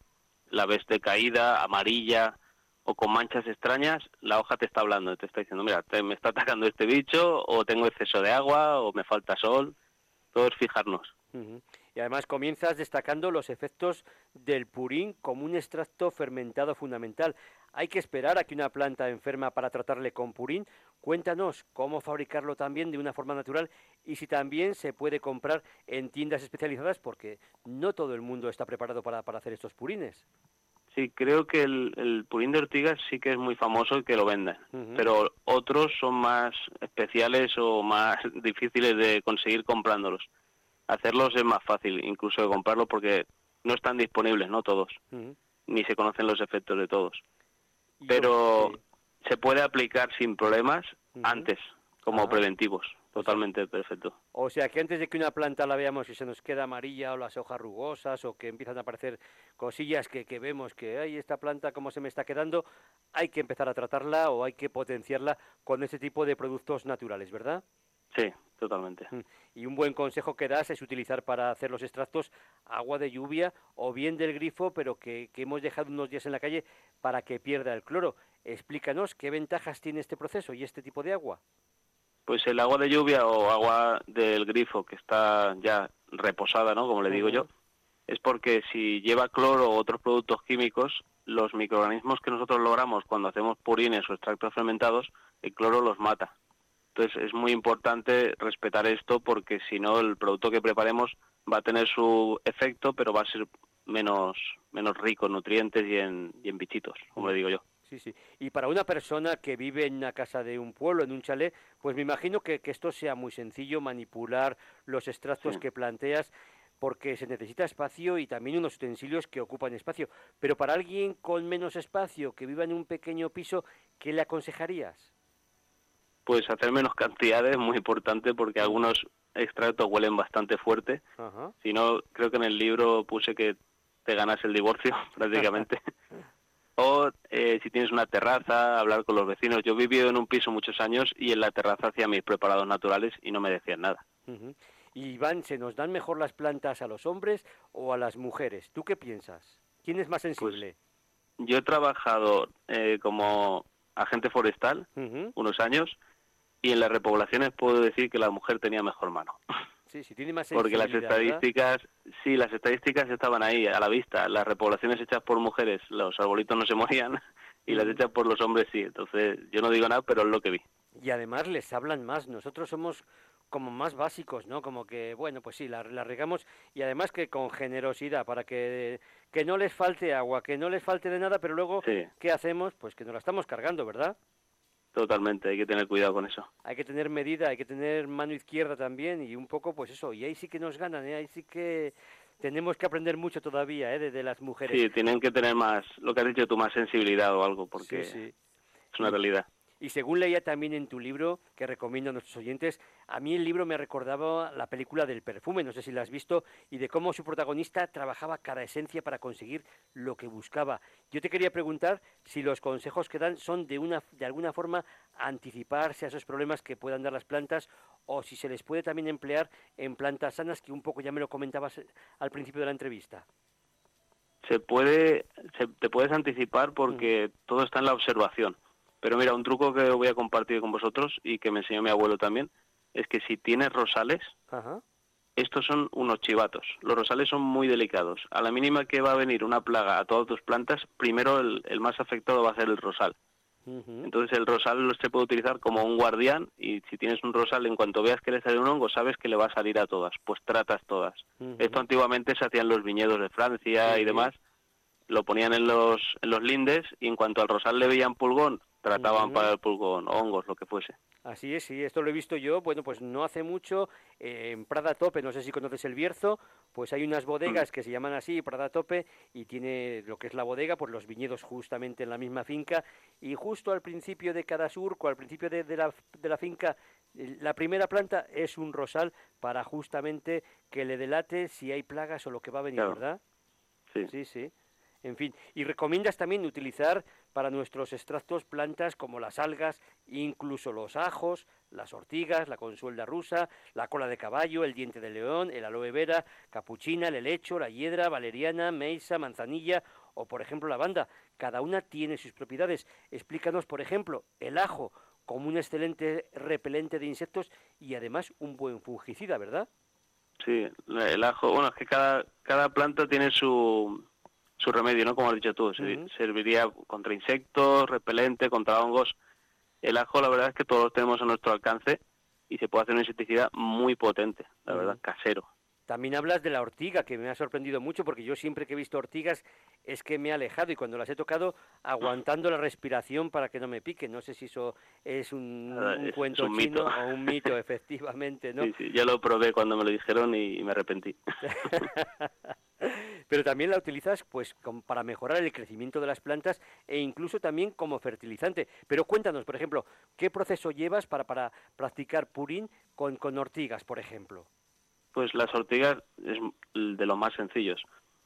la ves decaída, amarilla o con manchas extrañas, la hoja te está hablando, te está diciendo, mira, me está atacando este bicho, o tengo exceso de agua, o me falta sol. Todo es fijarnos. Y además comienzas destacando los efectos del purín como un extracto fermentado fundamental. ¿Hay que esperar a que una planta enferma para tratarle con purín? Cuéntanos cómo fabricarlo también de una forma natural y si también se puede comprar en tiendas especializadas porque no todo el mundo está preparado para, hacer estos purines. Sí, creo que el, purín de ortigas sí que es muy famoso y que lo venden, pero otros son más especiales o más difíciles de conseguir comprándolos. Hacerlos es más fácil incluso de comprarlos porque no están disponibles, no todos, ni se conocen los efectos de todos. Pero se puede aplicar sin problemas antes, como preventivos. Totalmente perfecto. O sea que antes de que una planta la veamos y se nos queda amarilla o las hojas rugosas o que empiezan a aparecer cosillas que, que vemos que hay esta planta como se me está quedando, hay que empezar a tratarla o hay que potenciarla con ese tipo de productos naturales, ¿verdad? Sí, totalmente. Y un buen consejo que das es utilizar para hacer los extractos agua de lluvia o bien del grifo, pero que, hemos dejado unos días en la calle para que pierda el cloro. Explícanos qué ventajas tiene este proceso y este tipo de agua. Pues el agua de lluvia o agua del grifo que está ya reposada, ¿no? Como le digo yo, es porque si lleva cloro o otros productos químicos, los microorganismos que nosotros logramos cuando hacemos purines o extractos fermentados, el cloro los mata. Entonces es muy importante respetar esto porque si no el producto que preparemos va a tener su efecto, pero va a ser menos, menos rico en nutrientes y en, y en bichitos, como le digo yo. Sí, sí. Y para una persona que vive en una casa de un pueblo, en un chalet, pues me imagino que, esto sea muy sencillo, manipular los extractos que planteas, porque se necesita espacio y también unos utensilios que ocupan espacio. Pero para alguien con menos espacio, que viva en un pequeño piso, ¿qué le aconsejarías? Pues hacer menos cantidades es muy importante porque algunos extractos huelen bastante fuerte. Si no, creo que en el libro puse que te ganas el divorcio prácticamente. o eh, si tienes una terraza, hablar con los vecinos. Yo he vivido en un piso muchos años y en la terraza hacía mis preparados naturales y no me decían nada. Y Iván, ¿se nos dan mejor las plantas a los hombres o a las mujeres? ¿Tú qué piensas? ¿Quién es más sensible? Pues, yo he trabajado eh, como agente forestal unos años y en las repoblaciones puedo decir que la mujer tenía mejor mano. Sí, sí, tiene más Porque las estadísticas, sí, las estadísticas estaban ahí a la vista. Las repoblaciones hechas por mujeres, los arbolitos no se morían y las hechas por los hombres sí. Entonces, yo no digo nada, pero es lo que vi. Y además les hablan más. Nosotros somos como más básicos, ¿no? Como que, bueno, pues sí, la, la regamos y además que con generosidad para que, que no les falte agua, que no les falte de nada, pero luego, ¿qué hacemos? Pues que nos la estamos cargando, ¿verdad? Totalmente, hay que tener cuidado con eso. Hay que tener medida, hay que tener mano izquierda también y un poco pues eso, y ahí sí que nos ganan, ¿eh? ahí sí que tenemos que aprender mucho todavía ¿eh? de, las mujeres. Sí, tienen que tener más, lo que has dicho tú, más sensibilidad o algo, porque es una realidad. Y según leía también en tu libro, que recomiendo a nuestros oyentes, a mí el libro me recordaba la película del perfume, no sé si la has visto, y de cómo su protagonista trabajaba cada esencia para conseguir lo que buscaba. Yo te quería preguntar si los consejos que dan son de, una, de alguna forma anticiparse a esos problemas que puedan dar las plantas o si se les puede también emplear en plantas sanas, que un poco ya me lo comentabas al principio de la entrevista. Se puede se, te puedes anticipar porque todo está en la observación pero mira un truco que voy a compartir con vosotros y que me enseñó mi abuelo también es que si tienes rosales estos son unos chivatos. Los rosales son muy delicados. A la mínima que va a venir una plaga a todas tus plantas primero el, el más afectado va a ser el rosal. Entonces el rosal se puede utilizar como un guardián y si tienes un rosal, en cuanto veas que le sale un hongo, sabes que le va a salir a todas, pues tratas todas. Esto antiguamente se hacía en los viñedos de Francia y demás, lo ponían en los, en los lindes y en cuanto al rosal le veían pulgón, trataban para el pulgón, hongos, lo que fuese. Así es, sí, esto lo he visto yo, bueno, pues no hace mucho, eh, en Prada Tope, no sé si conoces el Bierzo, pues hay unas bodegas mm. que se llaman así, Prada Tope, y tiene lo que es la bodega, pues los viñedos justamente en la misma finca, y justo al principio de cada surco, al principio de, la, de la finca, la primera planta es un rosal para justamente que le delate si hay plagas o lo que va a venir, ¿verdad? Sí. Sí, sí. En fin, y recomiendas también utilizar para nuestros extractos plantas como las algas, incluso los ajos, las ortigas, la consuelda rusa, la cola de caballo, el diente de león, el aloe vera, capuchina, el helecho, la hiedra, valeriana, meisa, manzanilla o por ejemplo la banda. Cada una tiene sus propiedades. Explícanos, por ejemplo, el ajo como un excelente repelente de insectos y además un buen fungicida, ¿verdad? Sí, el ajo, bueno, es que cada, cada planta tiene su, su remedio, ¿no? Como has dicho tú, serviría contra insectos, repelente, contra hongos. El ajo, la verdad es que todos lo tenemos a nuestro alcance y se puede hacer una insecticida muy potente, la verdad, casero. También hablas de la ortiga, que me ha sorprendido mucho porque yo siempre que he visto ortigas es que me he alejado y cuando las he tocado aguantando la respiración para que no me pique. No sé si eso es un, cuento chino o un mito, efectivamente, ¿no? Sí, sí, yo lo probé cuando me lo dijeron y me arrepentí. pero también la utilizas pues para mejorar el crecimiento de las plantas e incluso también como fertilizante. Pero cuéntanos, por ejemplo, ¿qué proceso llevas para, para practicar purín con, con ortigas, por ejemplo? Pues las ortigas es de los más sencillos.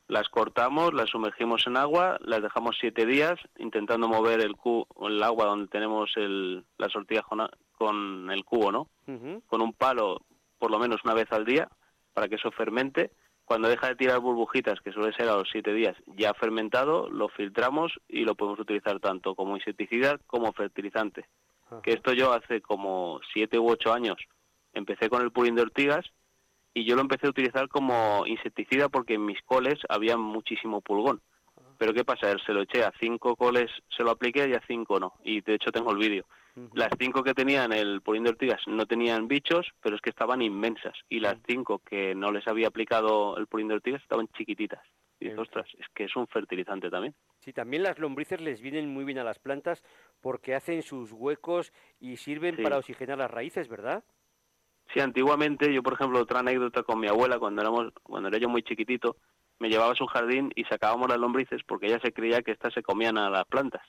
Las cortamos, las sumergimos en agua, las dejamos siete días intentando mover el, el agua donde tenemos el, las ortigas con, el cubo, ¿no? Con un palo por lo menos una vez al día para que eso fermente cuando deja de tirar burbujitas, que suele ser a los siete días, ya fermentado, lo filtramos y lo podemos utilizar tanto como insecticida como fertilizante. Que esto yo hace como siete u ocho años empecé con el purín de ortigas y yo lo empecé a utilizar como insecticida porque en mis coles había muchísimo pulgón. Pero ¿qué pasa? Se lo eché a cinco coles, se lo apliqué y a cinco no. Y de hecho tengo el vídeo. Las cinco que tenían el purín de ortigas no tenían bichos, pero es que estaban inmensas. Y las cinco que no les había aplicado el purín de ortigas estaban chiquititas. Y dices, ostras, es que es un fertilizante también. Sí, también las lombrices les vienen muy bien a las plantas porque hacen sus huecos y sirven para oxigenar las raíces, ¿verdad? Sí, antiguamente, yo por ejemplo, otra anécdota con mi abuela, cuando, éramos, cuando era yo muy chiquitito, me llevaba a su jardín y sacábamos las lombrices porque ella se creía que estas se comían a las plantas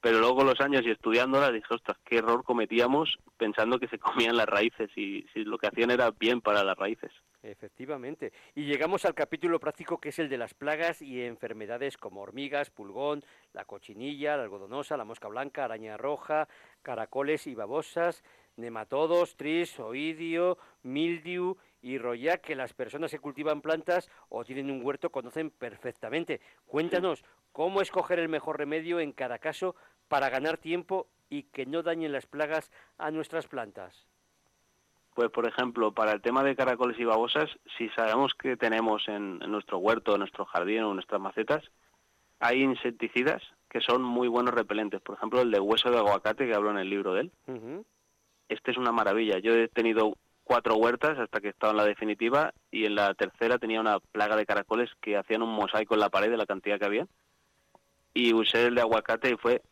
pero luego los años y estudiándola dije, ostras, qué error cometíamos pensando que se comían las raíces y si lo que hacían era bien para las raíces. Efectivamente. Y llegamos al capítulo práctico que es el de las plagas y enfermedades como hormigas, pulgón, la cochinilla, la algodonosa, la mosca blanca, araña roja, caracoles y babosas, nematodos, tris, oidio, mildiu y roya que las personas que cultivan plantas o tienen un huerto conocen perfectamente. Cuéntanos, ¿cómo escoger el mejor remedio en cada caso para ganar tiempo y que no dañen las plagas a nuestras plantas? Pues, por ejemplo, para el tema de caracoles y babosas, si sabemos que tenemos en, nuestro huerto, en nuestro jardín o en nuestras macetas, hay insecticidas que son muy buenos repelentes. Por ejemplo, el de hueso de aguacate, que hablo en el libro de él. Este es una maravilla. Yo he tenido cuatro huertas hasta que estaba en la definitiva y en la tercera tenía una plaga de caracoles que hacían un mosaico en la pared de la cantidad que había y usé el de aguacate y fue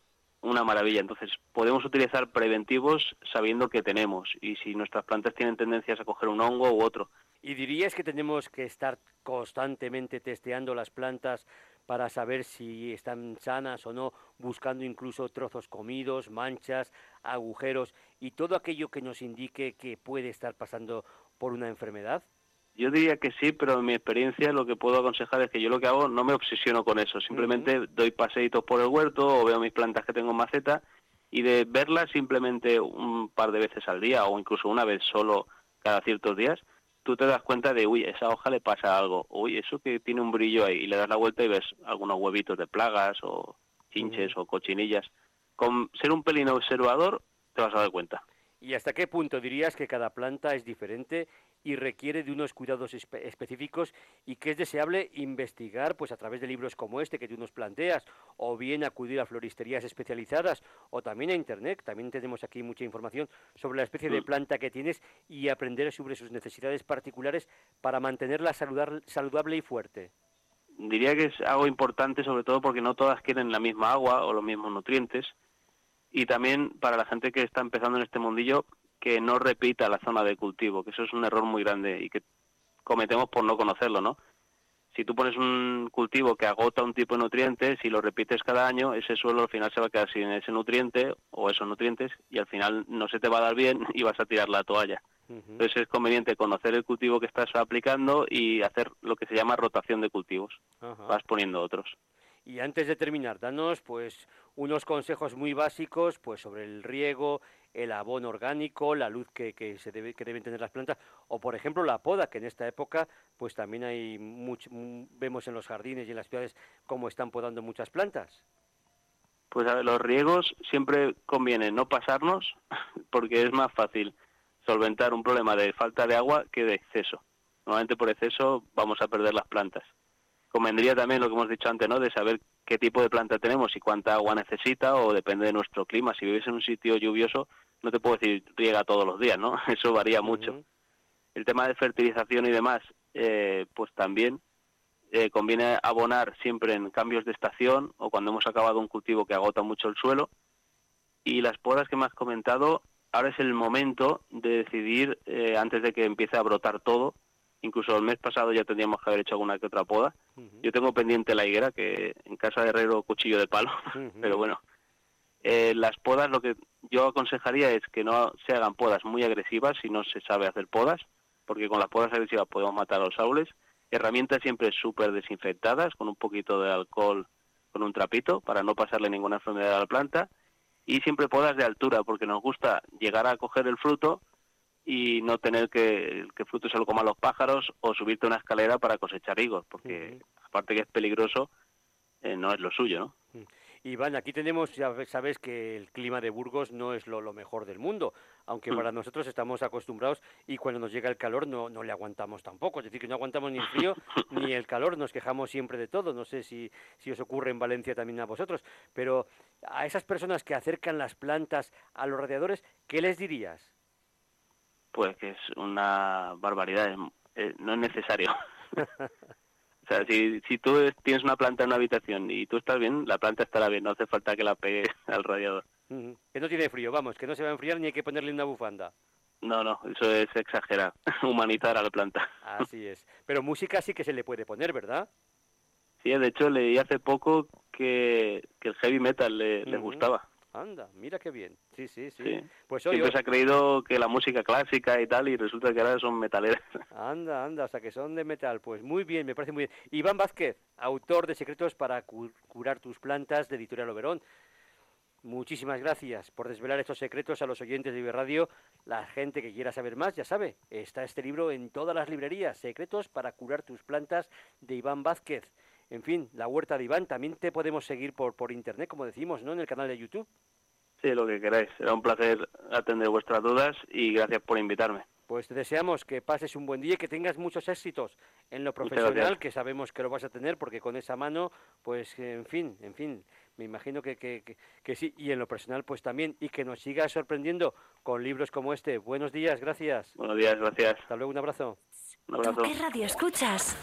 una maravilla. Entonces podemos utilizar preventivos sabiendo que tenemos y si nuestras plantas tienen tendencias a coger un hongo u otro. ¿Y dirías que tenemos que estar constantemente testeando las plantas para saber si están sanas o no, buscando incluso trozos comidos, manchas, agujeros y todo aquello que nos indique que puede estar pasando por una enfermedad? Yo diría que sí, pero en mi experiencia lo que puedo aconsejar es que yo lo que hago no me obsesiono con eso, simplemente doy paseitos por el huerto o veo mis plantas que tengo en maceta y de verlas simplemente un par de veces al día o incluso una vez solo cada ciertos días, tú te das cuenta de, uy, esa hoja le pasa algo, uy, eso que tiene un brillo ahí, y le das la vuelta y ves algunos huevitos de plagas o chinches o cochinillas. Con ser un pelín observador te vas a dar cuenta. ¿Y hasta qué punto dirías que cada planta es diferente y requiere de unos cuidados espe- específicos y que es deseable investigar pues a través de libros como este que tú nos planteas o bien acudir a floristerías especializadas o también a internet. También tenemos aquí mucha información sobre la especie de Mm. planta que tienes y aprender sobre sus necesidades particulares para mantenerla saludar- saludable y fuerte. Diría que es algo importante sobre todo porque no todas quieren la misma agua o los mismos nutrientes. Y también para la gente que está empezando en este mundillo que no repita la zona de cultivo, que eso es un error muy grande y que cometemos por no conocerlo, ¿no? Si tú pones un cultivo que agota un tipo de nutrientes y lo repites cada año, ese suelo al final se va a quedar sin ese nutriente o esos nutrientes y al final no se te va a dar bien y vas a tirar la toalla. Entonces es conveniente conocer el cultivo que estás aplicando y hacer lo que se llama rotación de cultivos. Vas poniendo otros. Y antes de terminar, danos pues unos consejos muy básicos pues sobre el riego, el abono orgánico, la luz que, que se debe, que deben tener las plantas, o por ejemplo la poda, que en esta época pues también hay much- vemos en los jardines y en las ciudades cómo están podando muchas plantas. Pues a ver, los riegos siempre conviene no pasarnos porque es más fácil solventar un problema de falta de agua que de exceso. Normalmente por exceso vamos a perder las plantas. Convendría también lo que hemos dicho antes, ¿no? De saber qué tipo de planta tenemos y cuánta agua necesita o depende de nuestro clima. Si vives en un sitio lluvioso, no te puedo decir riega todos los días, ¿no? Eso varía mucho. El tema de fertilización y demás, eh, pues también eh, conviene abonar siempre en cambios de estación o cuando hemos acabado un cultivo que agota mucho el suelo. Y las podas que me has comentado, ahora es el momento de decidir eh, antes de que empiece a brotar todo. Incluso el mes pasado ya tendríamos que haber hecho alguna que otra poda. Yo tengo pendiente la higuera, que en casa de herrero cuchillo de palo, pero bueno. Eh, las podas, lo que yo aconsejaría es que no se hagan podas muy agresivas si no se sabe hacer podas, porque con las podas agresivas podemos matar a los árboles. Herramientas siempre súper desinfectadas, con un poquito de alcohol, con un trapito, para no pasarle ninguna enfermedad a la planta. Y siempre podas de altura, porque nos gusta llegar a coger el fruto y no tener que que fruto se lo coman los pájaros o subirte a una escalera para cosechar higos, porque aparte que es peligroso, eh, no es lo suyo, ¿no? Iván, aquí tenemos, ya sabes que el clima de Burgos no es lo, lo mejor del mundo, aunque Mm. para nosotros estamos acostumbrados y cuando nos llega el calor no, no le aguantamos tampoco, es decir, que no aguantamos ni el frío ni el calor, nos quejamos siempre de todo, no sé si, si os ocurre en Valencia también a vosotros, pero a esas personas que acercan las plantas a los radiadores, ¿qué les dirías? Pues que es una barbaridad, eh, no es necesario. o sea, si, si tú tienes una planta en una habitación y tú estás bien, la planta estará bien, no hace falta que la pegues al radiador. Que no tiene frío, vamos, que no se va a enfriar ni hay que ponerle una bufanda. No, no, eso es exagerar, humanizar a la planta. Así es. Pero música sí que se le puede poner, ¿verdad? Sí, de hecho leí hace poco que, que el heavy metal le, gustaba. Anda, mira qué bien. Sí, sí, sí. Sí. Pues hoy, Siempre se ha creído que la música clásica y tal, y resulta que ahora son metaleras. Anda, anda, hasta que son de metal. Pues muy bien, me parece muy bien. Iván Vázquez, autor de Secretos para cu- curar tus plantas, de Editorial Oberón. Muchísimas gracias por desvelar estos secretos a los oyentes de Iberradio. La gente que quiera saber más, ya sabe, está este libro en todas las librerías, Secretos para curar tus plantas, de Iván Vázquez. En fin, la huerta de Iván, también te podemos seguir por, por internet, como decimos, ¿no? En el canal de YouTube. Sí, lo que queráis. Será un placer atender vuestras dudas y gracias por invitarme. Pues te deseamos que pases un buen día y que tengas muchos éxitos en lo profesional, que sabemos que lo vas a tener, porque con esa mano, pues en fin, en fin, me imagino que, que, que- que sí, y en lo personal pues también, y que nos sigas sorprendiendo con libros como este. Buenos días, gracias. Buenos días, gracias. Hasta luego, un abrazo. Un abrazo. ¿Qué radio escuchas?